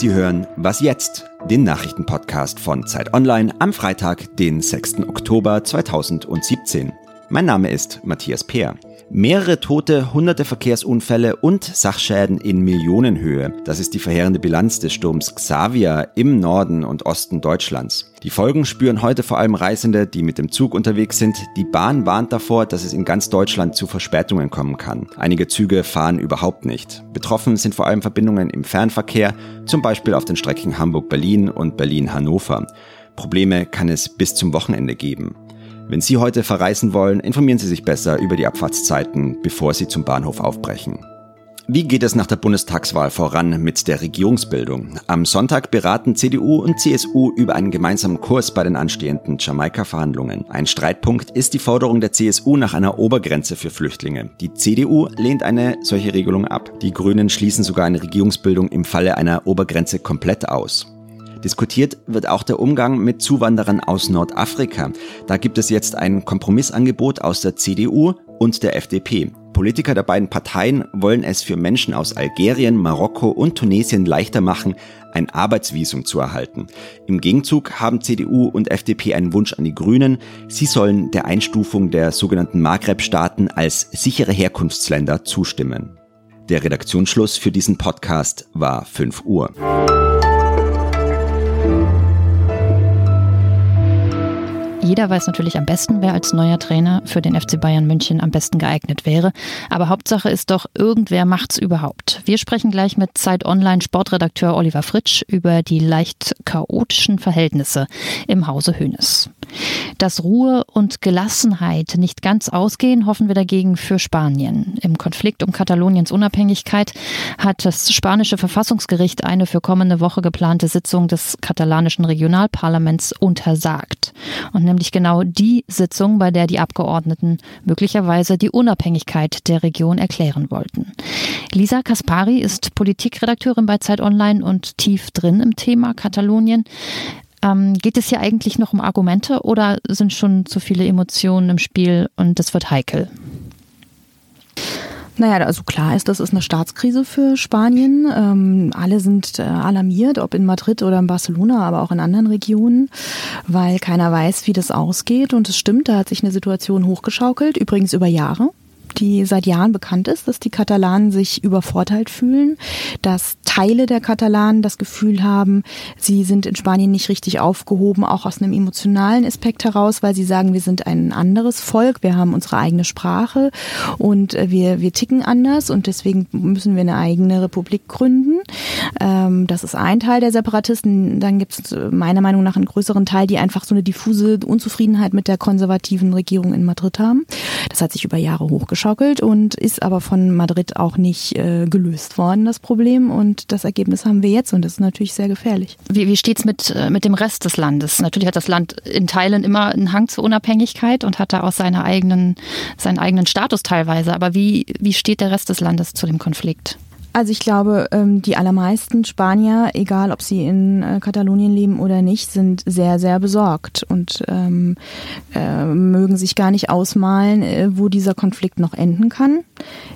Sie hören Was jetzt? Den Nachrichtenpodcast von Zeit Online am Freitag, den 6. Oktober 2017. Mein Name ist Matthias Peer. Mehrere Tote, hunderte Verkehrsunfälle und Sachschäden in Millionenhöhe. Das ist die verheerende Bilanz des Sturms Xavier im Norden und Osten Deutschlands. Die Folgen spüren heute vor allem Reisende, die mit dem Zug unterwegs sind. Die Bahn warnt davor, dass es in ganz Deutschland zu Verspätungen kommen kann. Einige Züge fahren überhaupt nicht. Betroffen sind vor allem Verbindungen im Fernverkehr, zum Beispiel auf den Strecken Hamburg-Berlin und Berlin-Hannover. Probleme kann es bis zum Wochenende geben. Wenn Sie heute verreisen wollen, informieren Sie sich besser über die Abfahrtszeiten, bevor Sie zum Bahnhof aufbrechen. Wie geht es nach der Bundestagswahl voran mit der Regierungsbildung? Am Sonntag beraten CDU und CSU über einen gemeinsamen Kurs bei den anstehenden Jamaika-Verhandlungen. Ein Streitpunkt ist die Forderung der CSU nach einer Obergrenze für Flüchtlinge. Die CDU lehnt eine solche Regelung ab. Die Grünen schließen sogar eine Regierungsbildung im Falle einer Obergrenze komplett aus. Diskutiert wird auch der Umgang mit Zuwanderern aus Nordafrika. Da gibt es jetzt ein Kompromissangebot aus der CDU und der FDP. Politiker der beiden Parteien wollen es für Menschen aus Algerien, Marokko und Tunesien leichter machen, ein Arbeitsvisum zu erhalten. Im Gegenzug haben CDU und FDP einen Wunsch an die Grünen. Sie sollen der Einstufung der sogenannten Maghreb-Staaten als sichere Herkunftsländer zustimmen. Der Redaktionsschluss für diesen Podcast war 5 Uhr. Jeder weiß natürlich am besten, wer als neuer Trainer für den FC Bayern München am besten geeignet wäre. Aber Hauptsache ist doch, irgendwer macht's überhaupt. Wir sprechen gleich mit Zeit Online Sportredakteur Oliver Fritsch über die leicht chaotischen Verhältnisse im Hause Hönes. Dass Ruhe und Gelassenheit nicht ganz ausgehen, hoffen wir dagegen für Spanien. Im Konflikt um Kataloniens Unabhängigkeit hat das spanische Verfassungsgericht eine für kommende Woche geplante Sitzung des katalanischen Regionalparlaments untersagt. Und nämlich genau die Sitzung, bei der die Abgeordneten möglicherweise die Unabhängigkeit der Region erklären wollten. Lisa Kaspari ist Politikredakteurin bei Zeit Online und tief drin im Thema Katalonien. Ähm, geht es hier eigentlich noch um Argumente oder sind schon zu viele Emotionen im Spiel und das wird heikel? Naja, also klar ist, das ist eine Staatskrise für Spanien. Ähm, alle sind äh, alarmiert, ob in Madrid oder in Barcelona, aber auch in anderen Regionen, weil keiner weiß, wie das ausgeht. Und es stimmt, da hat sich eine Situation hochgeschaukelt, übrigens über Jahre die seit Jahren bekannt ist, dass die Katalanen sich übervorteilt fühlen, dass Teile der Katalanen das Gefühl haben, sie sind in Spanien nicht richtig aufgehoben, auch aus einem emotionalen Aspekt heraus, weil sie sagen, wir sind ein anderes Volk, wir haben unsere eigene Sprache und äh, wir, wir ticken anders und deswegen müssen wir eine eigene Republik gründen. Ähm, das ist ein Teil der Separatisten. Dann gibt es äh, meiner Meinung nach einen größeren Teil, die einfach so eine diffuse Unzufriedenheit mit der konservativen Regierung in Madrid haben. Das hat sich über Jahre hochgeschaut hochgeschaukelt und ist aber von Madrid auch nicht äh, gelöst worden, das Problem. Und das Ergebnis haben wir jetzt und das ist natürlich sehr gefährlich. Wie, wie steht es mit, äh, mit dem Rest des Landes? Natürlich hat das Land in Teilen immer einen Hang zur Unabhängigkeit und hat da auch seine eigenen, seinen eigenen Status teilweise. Aber wie, wie steht der Rest des Landes zu dem Konflikt? Also ich glaube, ähm, die allermeisten Spanier, egal ob sie in äh, Katalonien leben oder nicht, sind sehr, sehr besorgt und ähm, äh, mögen sich gar nicht ausmalen, äh, wo dieser Konflikt noch enden kann.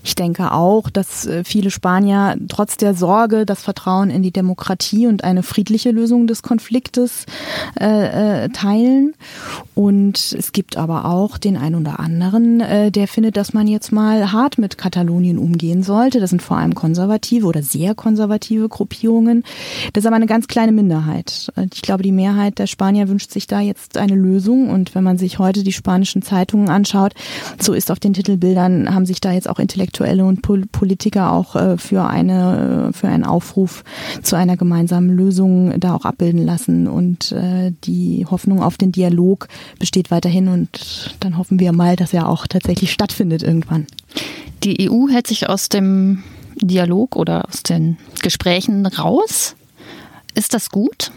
Ich denke auch, dass äh, viele Spanier trotz der Sorge das Vertrauen in die Demokratie und eine friedliche Lösung des Konfliktes äh, teilen. Und es gibt aber auch den einen oder anderen, äh, der findet, dass man jetzt mal hart mit Katalonien umgehen sollte. Das sind vor allem konservative oder sehr konservative Gruppierungen. Das ist aber eine ganz kleine Minderheit. Ich glaube, die Mehrheit der Spanier wünscht sich da jetzt eine Lösung. Und wenn man sich heute die spanischen Zeitungen anschaut, so ist auf den Titelbildern, haben sich da jetzt auch Intellektuelle und Politiker auch äh, für eine für einen Aufruf zu einer gemeinsamen Lösung da auch abbilden lassen und äh, die Hoffnung auf den Dialog besteht weiterhin und dann hoffen wir mal, dass er auch tatsächlich stattfindet irgendwann. Die EU hält sich aus dem Dialog oder aus den Gesprächen raus. Ist das gut?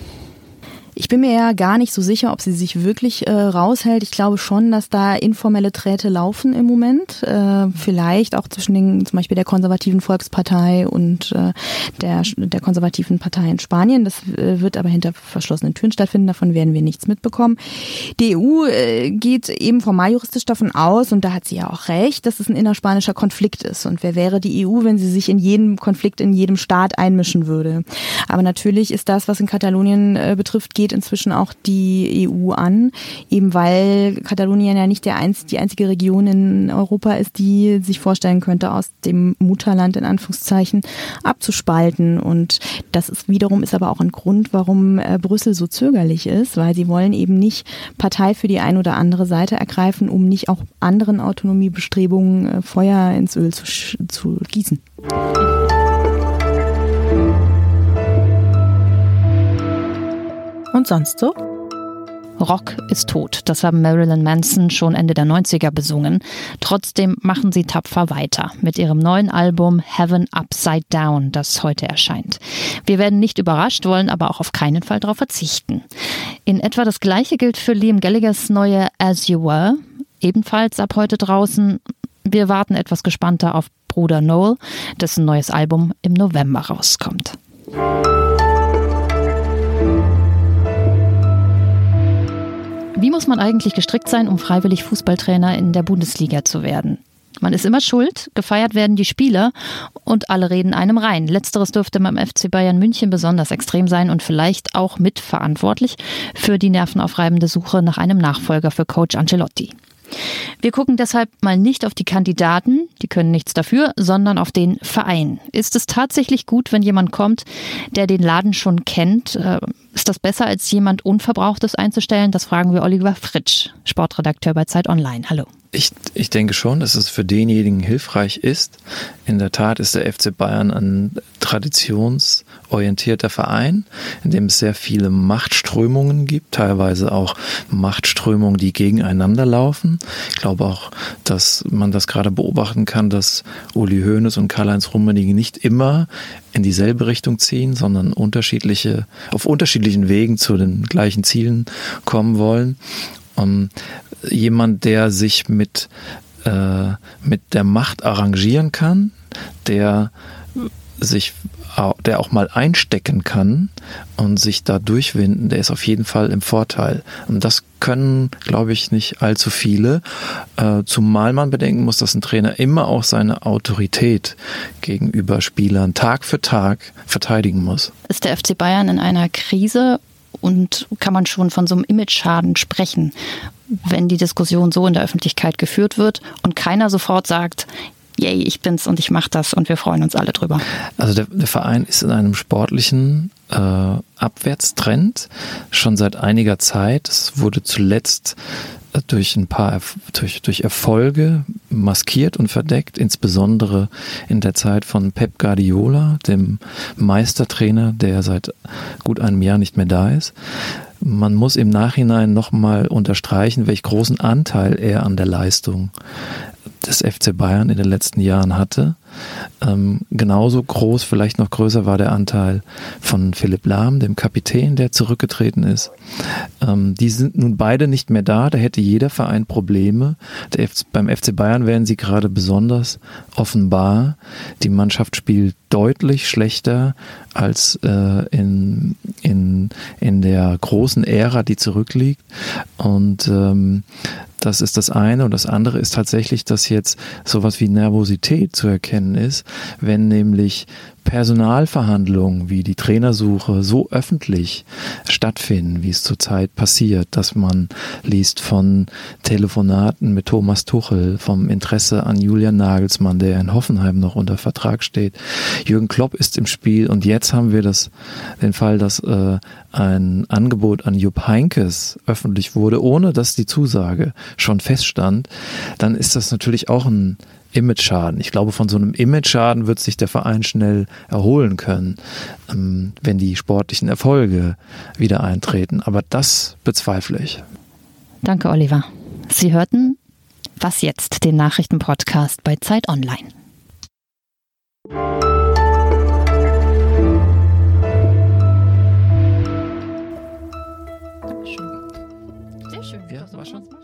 Ich bin mir ja gar nicht so sicher, ob sie sich wirklich äh, raushält. Ich glaube schon, dass da informelle Träte laufen im Moment. Äh, vielleicht auch zwischen den, zum Beispiel der konservativen Volkspartei und äh, der, der konservativen Partei in Spanien. Das äh, wird aber hinter verschlossenen Türen stattfinden. Davon werden wir nichts mitbekommen. Die EU äh, geht eben formal juristisch davon aus, und da hat sie ja auch recht, dass es ein innerspanischer Konflikt ist. Und wer wäre die EU, wenn sie sich in jedem Konflikt in jedem Staat einmischen würde? Aber natürlich ist das, was in Katalonien äh, betrifft, geht geht inzwischen auch die EU an, eben weil Katalonien ja nicht der einz die einzige Region in Europa ist, die sich vorstellen könnte, aus dem Mutterland in Anführungszeichen abzuspalten. Und das ist wiederum ist aber auch ein Grund, warum äh, Brüssel so zögerlich ist, weil sie wollen eben nicht Partei für die eine oder andere Seite ergreifen, um nicht auch anderen Autonomiebestrebungen äh, Feuer ins Öl zu, zu gießen. Und sonst so? Rock ist tot. Das haben Marilyn Manson schon Ende der 90er besungen. Trotzdem machen sie tapfer weiter mit ihrem neuen Album Heaven Upside Down, das heute erscheint. Wir werden nicht überrascht, wollen aber auch auf keinen Fall darauf verzichten. In etwa das gleiche gilt für Liam Gallaghers neue As You Were, ebenfalls ab heute draußen. Wir warten etwas gespannter auf Bruder Noel, dessen neues Album im November rauskommt. Muss man eigentlich gestrickt sein, um freiwillig Fußballtrainer in der Bundesliga zu werden? Man ist immer schuld, gefeiert werden die Spieler und alle reden einem rein. Letzteres dürfte beim FC Bayern München besonders extrem sein und vielleicht auch mitverantwortlich für die nervenaufreibende Suche nach einem Nachfolger für Coach Ancelotti. Wir gucken deshalb mal nicht auf die Kandidaten, die können nichts dafür, sondern auf den Verein. Ist es tatsächlich gut, wenn jemand kommt, der den Laden schon kennt? Ist das besser, als jemand Unverbrauchtes einzustellen? Das fragen wir Oliver Fritsch, Sportredakteur bei Zeit Online. Hallo. Ich, ich denke schon, dass es für denjenigen hilfreich ist. In der Tat ist der FC Bayern ein traditionsorientierter Verein, in dem es sehr viele Machtströmungen gibt, teilweise auch Machtströmungen, die gegeneinander laufen. Ich glaube auch, dass man das gerade beobachten kann, dass Uli Hoeneß und Karl-Heinz Rummenigge nicht immer in dieselbe Richtung ziehen, sondern unterschiedliche, auf unterschiedlichen Wegen zu den gleichen Zielen kommen wollen. Um, jemand, der sich mit, äh, mit der Macht arrangieren kann, der sich der auch mal einstecken kann und sich da durchwinden, der ist auf jeden Fall im Vorteil. Und das können, glaube ich, nicht allzu viele. Äh, zumal man bedenken muss, dass ein Trainer immer auch seine Autorität gegenüber Spielern Tag für Tag verteidigen muss. Ist der FC Bayern in einer Krise und kann man schon von so einem Image-Schaden sprechen, wenn die Diskussion so in der Öffentlichkeit geführt wird und keiner sofort sagt, yay, ich bin's und ich mach das und wir freuen uns alle drüber. Also der, der Verein ist in einem sportlichen äh, Abwärtstrend schon seit einiger Zeit. Es wurde zuletzt durch ein paar durch, durch Erfolge maskiert und verdeckt, insbesondere in der Zeit von Pep Guardiola, dem Meistertrainer, der seit gut einem Jahr nicht mehr da ist. Man muss im Nachhinein nochmal unterstreichen, welch großen Anteil er an der Leistung des FC Bayern in den letzten Jahren hatte. Ähm, genauso groß, vielleicht noch größer war der Anteil von Philipp Lahm, dem Kapitän, der zurückgetreten ist. Ähm, die sind nun beide nicht mehr da, da hätte jeder Verein Probleme. FC, beim FC Bayern wären sie gerade besonders offenbar. Die Mannschaft spielt deutlich schlechter als äh, in, in, in der großen Ära, die zurückliegt. Und ähm, das ist das eine. Und das andere ist tatsächlich, dass jetzt sowas wie Nervosität zu erkennen ist, wenn nämlich Personalverhandlungen wie die Trainersuche so öffentlich stattfinden, wie es zurzeit passiert, dass man liest von Telefonaten mit Thomas Tuchel, vom Interesse an Julian Nagelsmann, der in Hoffenheim noch unter Vertrag steht. Jürgen Klopp ist im Spiel und jetzt haben wir das, den Fall, dass äh, ein Angebot an Jupp Heinkes öffentlich wurde, ohne dass die Zusage schon feststand, dann ist das natürlich auch ein Image-Schaden. Ich glaube, von so einem Image-Schaden wird sich der Verein schnell erholen können, ähm, wenn die sportlichen Erfolge wieder eintreten. Aber das bezweifle ich. Danke, Oliver. Sie hörten Was jetzt, den Nachrichtenpodcast bei Zeit Online. Sehr schön. Sehr schön. Ja, war schon.